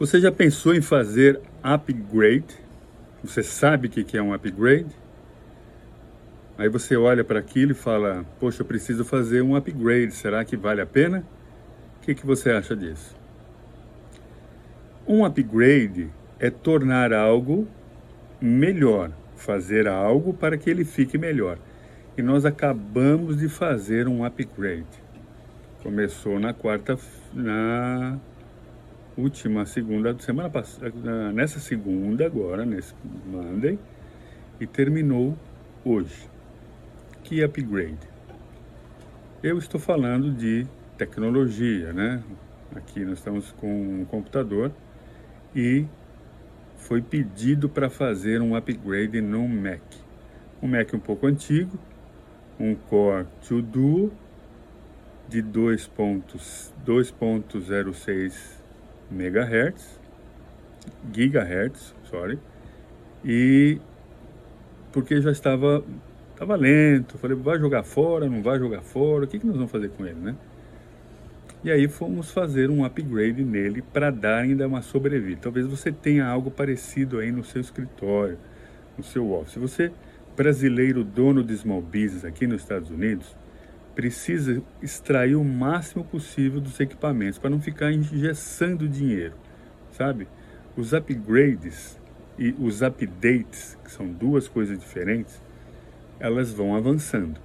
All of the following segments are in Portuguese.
Você já pensou em fazer upgrade? Você sabe o que é um upgrade? Aí você olha para aquilo e fala: Poxa, eu preciso fazer um upgrade, será que vale a pena? O que, que você acha disso? Um upgrade é tornar algo melhor, fazer algo para que ele fique melhor. E nós acabamos de fazer um upgrade. Começou na quarta, na última segunda, semana passada, nessa segunda agora, nesse Monday, e terminou hoje. Que upgrade? Eu estou falando de tecnologia, né? Aqui nós estamos com um computador e foi pedido para fazer um upgrade no Mac. Um Mac um pouco antigo, um Core 2 Duo de 2.06 MHz, gigahertz, sorry, e porque já estava estava lento, falei, vai jogar fora, não vai jogar fora, o que, que nós vamos fazer com ele, né? E aí fomos fazer um upgrade nele para dar ainda uma sobrevida. Talvez você tenha algo parecido aí no seu escritório, no seu office. Você, brasileiro dono de small business aqui nos Estados Unidos, precisa extrair o máximo possível dos equipamentos para não ficar engessando dinheiro, sabe? Os upgrades e os updates, que são duas coisas diferentes, elas vão avançando.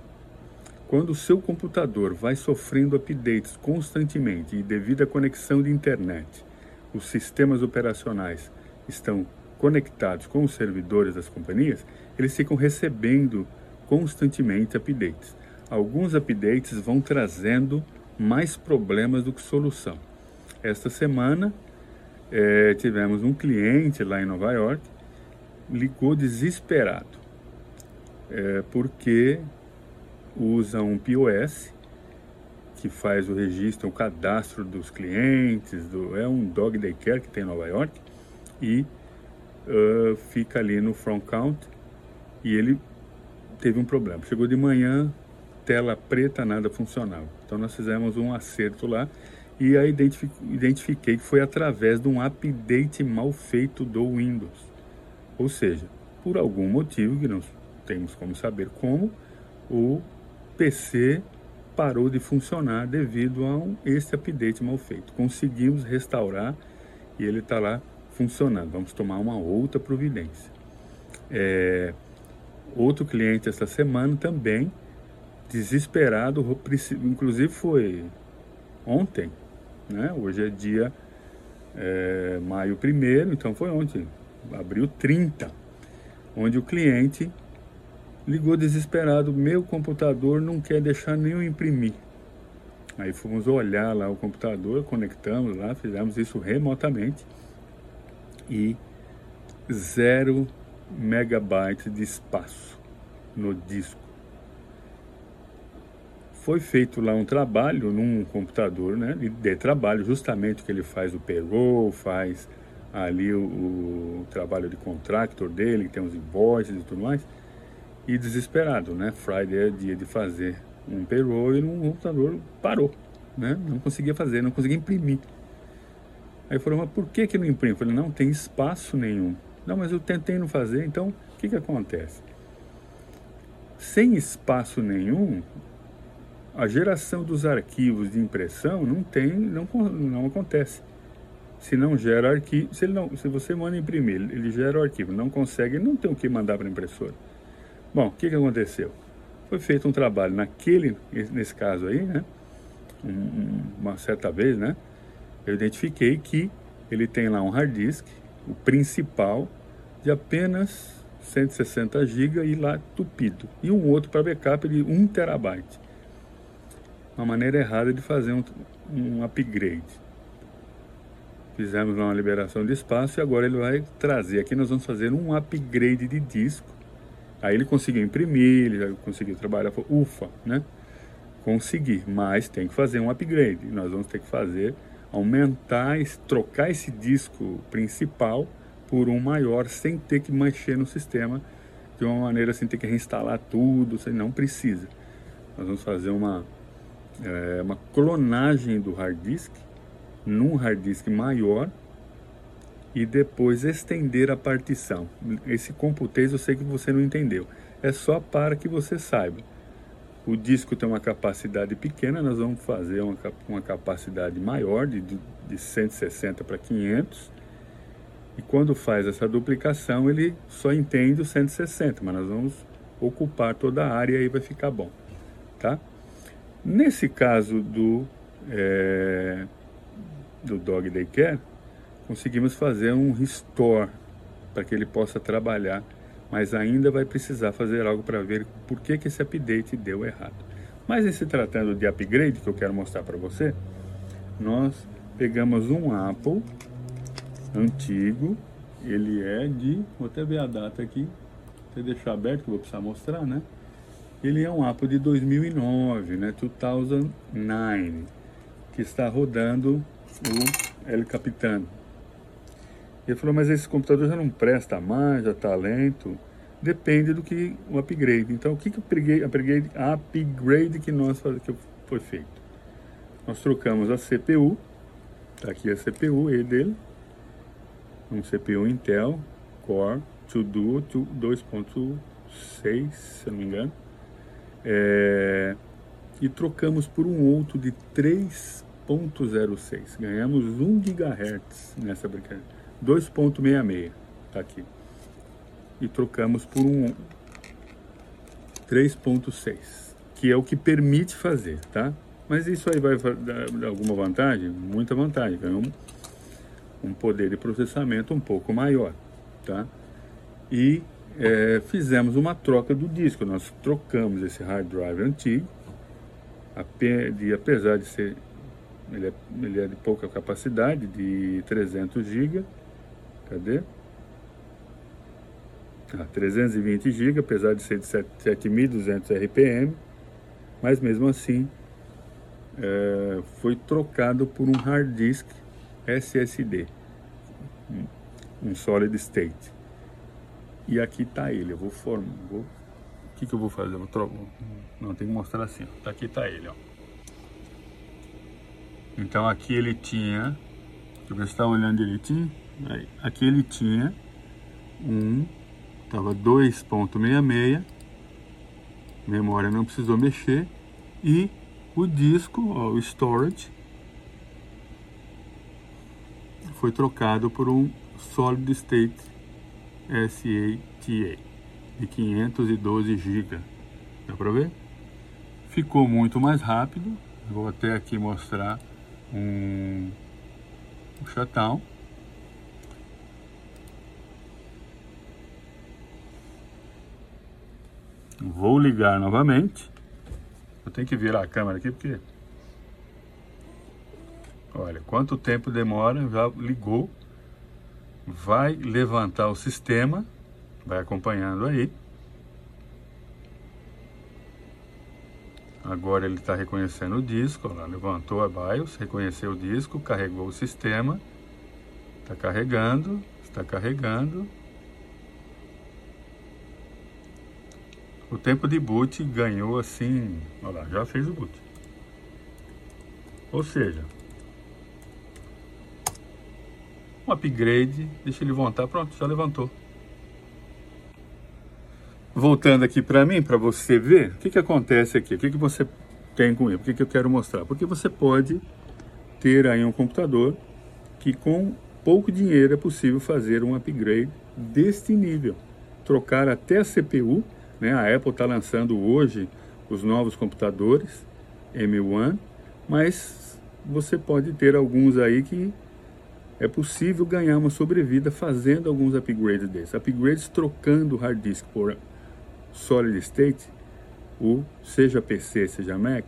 Quando o seu computador vai sofrendo updates constantemente e devido à conexão de internet, os sistemas operacionais estão conectados com os servidores das companhias, eles ficam recebendo constantemente updates. Alguns updates vão trazendo mais problemas do que solução. Esta semana é, tivemos um cliente lá em Nova York ligou desesperado é, porque usa um POS que faz o registro, o cadastro dos clientes, do, é um dog daycare que tem em Nova York e uh, fica ali no front count e ele teve um problema. Chegou de manhã, tela preta, nada funcionava. Então nós fizemos um acerto lá e aí identifiquei que foi através de um update mal feito do Windows. Ou seja, por algum motivo que não temos como saber como, o PC parou de funcionar devido a um, esse update mal feito. Conseguimos restaurar e ele está lá funcionando. Vamos tomar uma outra providência. É, outro cliente esta semana também, desesperado, inclusive foi ontem, né? hoje é dia é, maio 1 então foi ontem, abril 30, onde o cliente Ligou desesperado, meu computador não quer deixar nem eu imprimir. Aí fomos olhar lá o computador, conectamos lá, fizemos isso remotamente e zero megabytes de espaço no disco. Foi feito lá um trabalho num computador, né, de trabalho, justamente que ele faz o payroll, faz ali o, o trabalho de contractor dele, que tem os invoices e tudo mais e desesperado, né? Friday é dia de fazer um payroll e o computador parou, né? Não conseguia fazer, não conseguia imprimir. Aí falou, mas por que que não imprime? Eu falei, não tem espaço nenhum. Não, mas eu tentei não fazer, então o que que acontece? Sem espaço nenhum, a geração dos arquivos de impressão não tem, não, não acontece. Se não gera arquivo, se, não, se você manda imprimir, ele gera o arquivo, não consegue, não tem o que mandar para a impressora. Bom, o que, que aconteceu? Foi feito um trabalho naquele, nesse caso aí, né? Um, uma certa vez, né? Eu identifiquei que ele tem lá um hard disk, o principal, de apenas 160 GB e lá tupido. E um outro para backup de 1 terabyte. Uma maneira errada de fazer um, um upgrade. Fizemos uma liberação de espaço e agora ele vai trazer. Aqui nós vamos fazer um upgrade de disco Aí ele conseguiu imprimir, ele conseguiu trabalhar, ufa, né? Consegui, mas tem que fazer um upgrade. Nós vamos ter que fazer, aumentar, trocar esse disco principal por um maior, sem ter que mexer no sistema de uma maneira sem ter que reinstalar tudo, você não precisa. Nós vamos fazer uma, é, uma clonagem do hard disk num hard disk maior e depois estender a partição. Esse computês eu sei que você não entendeu. É só para que você saiba. O disco tem uma capacidade pequena, nós vamos fazer uma, uma capacidade maior, de, de 160 para 500. E quando faz essa duplicação, ele só entende o 160, mas nós vamos ocupar toda a área e aí vai ficar bom. Tá? Nesse caso do, é, do Dog Daycare, conseguimos fazer um restore para que ele possa trabalhar mas ainda vai precisar fazer algo para ver por que, que esse update deu errado. Mas em se tratando de upgrade, que eu quero mostrar para você, nós pegamos um Apple antigo, ele é de, vou até ver a data aqui, até deixar aberto que eu vou precisar mostrar, né? Ele é um Apple de 2009, né? 2009, que está rodando o El Capitano, ele falou, mas esse computador já não presta mais, já está lento. Depende do que o upgrade. Então, o que, que o upgrade, upgrade, que nós que foi feito? Nós trocamos a CPU, está aqui a CPU e dele, um CPU Intel Core 2 Duo 2.6, se não me engano. É, e trocamos por um outro de 3.06. Ganhamos 1 GHz nessa brincadeira. 2.66, tá aqui. E trocamos por um 3.6, que é o que permite fazer, tá? Mas isso aí vai dar alguma vantagem? Muita vantagem, ganhou um, um poder de processamento um pouco maior, tá? E é, fizemos uma troca do disco, nós trocamos esse hard drive antigo, apesar de ser, ele é, ele é de pouca capacidade, de 300 GB, Cadê? Ah, 320 GB, apesar de ser de 7.200 RPM, mas mesmo assim é, foi trocado por um hard disk SSD, um solid state. E aqui está ele. Eu vou formar. Vou, o que, que eu vou fazer? Eu vou trocar. Não, tem que mostrar assim. Ó. Aqui está ele. Ó. Então aqui ele tinha. Se está olhando direitinho. Aí, aqui ele tinha um, tava 2.66, memória não precisou mexer, e o disco, ó, o storage, foi trocado por um Solid State SATA de 512 GB. Dá para ver? Ficou muito mais rápido. Vou até aqui mostrar um, um shutdown. Vou ligar novamente. Eu tenho que virar a câmera aqui porque... Olha, quanto tempo demora, já ligou. Vai levantar o sistema. Vai acompanhando aí. Agora ele está reconhecendo o disco, lá, levantou a BIOS, reconheceu o disco, carregou o sistema, está carregando, está carregando, O tempo de boot ganhou assim, olha lá, já fez o boot. Ou seja, um upgrade, deixa ele levantar, pronto, já levantou. Voltando aqui para mim, para você ver, o que, que acontece aqui, o que, que você tem com ele, o que, que eu quero mostrar. Porque você pode ter aí um computador que com pouco dinheiro é possível fazer um upgrade deste nível. Trocar até a CPU né? A Apple está lançando hoje os novos computadores M1, mas você pode ter alguns aí que é possível ganhar uma sobrevida fazendo alguns upgrades desses. Upgrades trocando hard disk por solid state, o seja PC, seja Mac,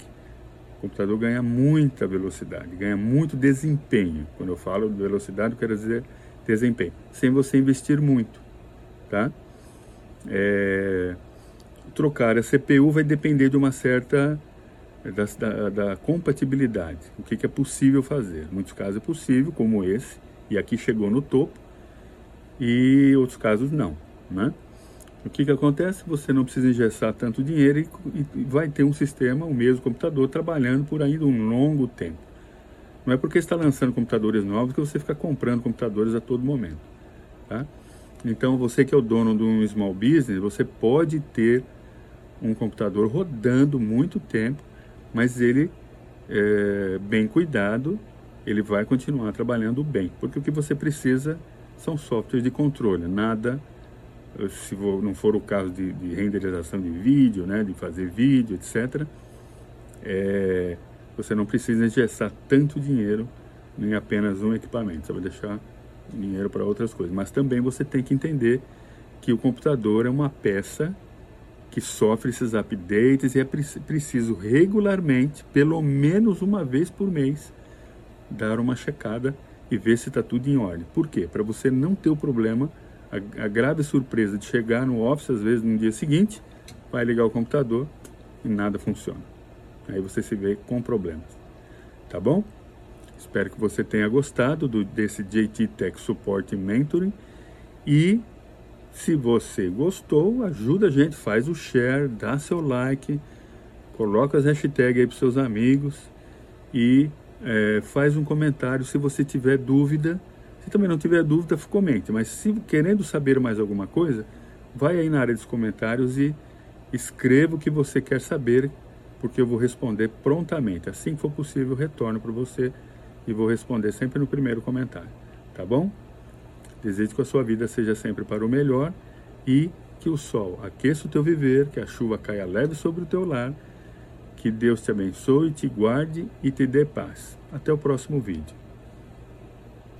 o computador ganha muita velocidade, ganha muito desempenho. Quando eu falo de velocidade, eu quero dizer desempenho, sem você investir muito, tá? É, trocar a CPU vai depender de uma certa da, da, da compatibilidade, o que, que, é possível fazer. Em muitos casos é possível, como esse, e aqui chegou no topo, e outros casos não. Né? O que, que acontece? Você não precisa engessar tanto dinheiro e, e vai ter um sistema, o mesmo computador, trabalhando por ainda um longo tempo. Não é porque está lançando computadores novos que você fica comprando computadores a todo momento. Tá? Então, você que é o dono de um small business, você pode ter um computador rodando muito tempo, mas ele, é, bem cuidado, ele vai continuar trabalhando bem. Porque o que você precisa são softwares de controle, nada, se não for o caso de, de renderização de vídeo, né, de fazer vídeo, etc., é, você não precisa engessar tanto dinheiro em apenas um equipamento, você vai deixar dinheiro para outras coisas. Mas também você tem que entender que o computador é uma peça que sofre esses updates e é preciso regularmente, pelo menos uma vez por mês, dar uma checada e ver se está tudo em ordem. Por quê? Para você não ter o problema, a, a, grave surpresa de chegar no office, às vezes no dia seguinte, vai ligar o computador e nada funciona. Aí você se vê com problemas. Tá bom? Espero que você tenha gostado do, desse JT Tech Support Mentoring e se você gostou, ajuda a gente, faz o share, dá seu like, coloca as hashtags aí para seus amigos e é, faz um comentário se você tiver dúvida. Se também não tiver dúvida, comente. Mas se querendo saber mais alguma coisa, vai aí na área dos comentários e escreva o que você quer saber, porque eu vou responder prontamente. Assim que for possível, retorno para você e vou responder sempre no primeiro comentário. Tá bom? Desejo que a sua vida seja sempre para o melhor e que o sol aqueça o teu viver, que a chuva caia leve sobre o teu lar, que Deus te abençoe, te guarde e te dê paz. Até o próximo vídeo.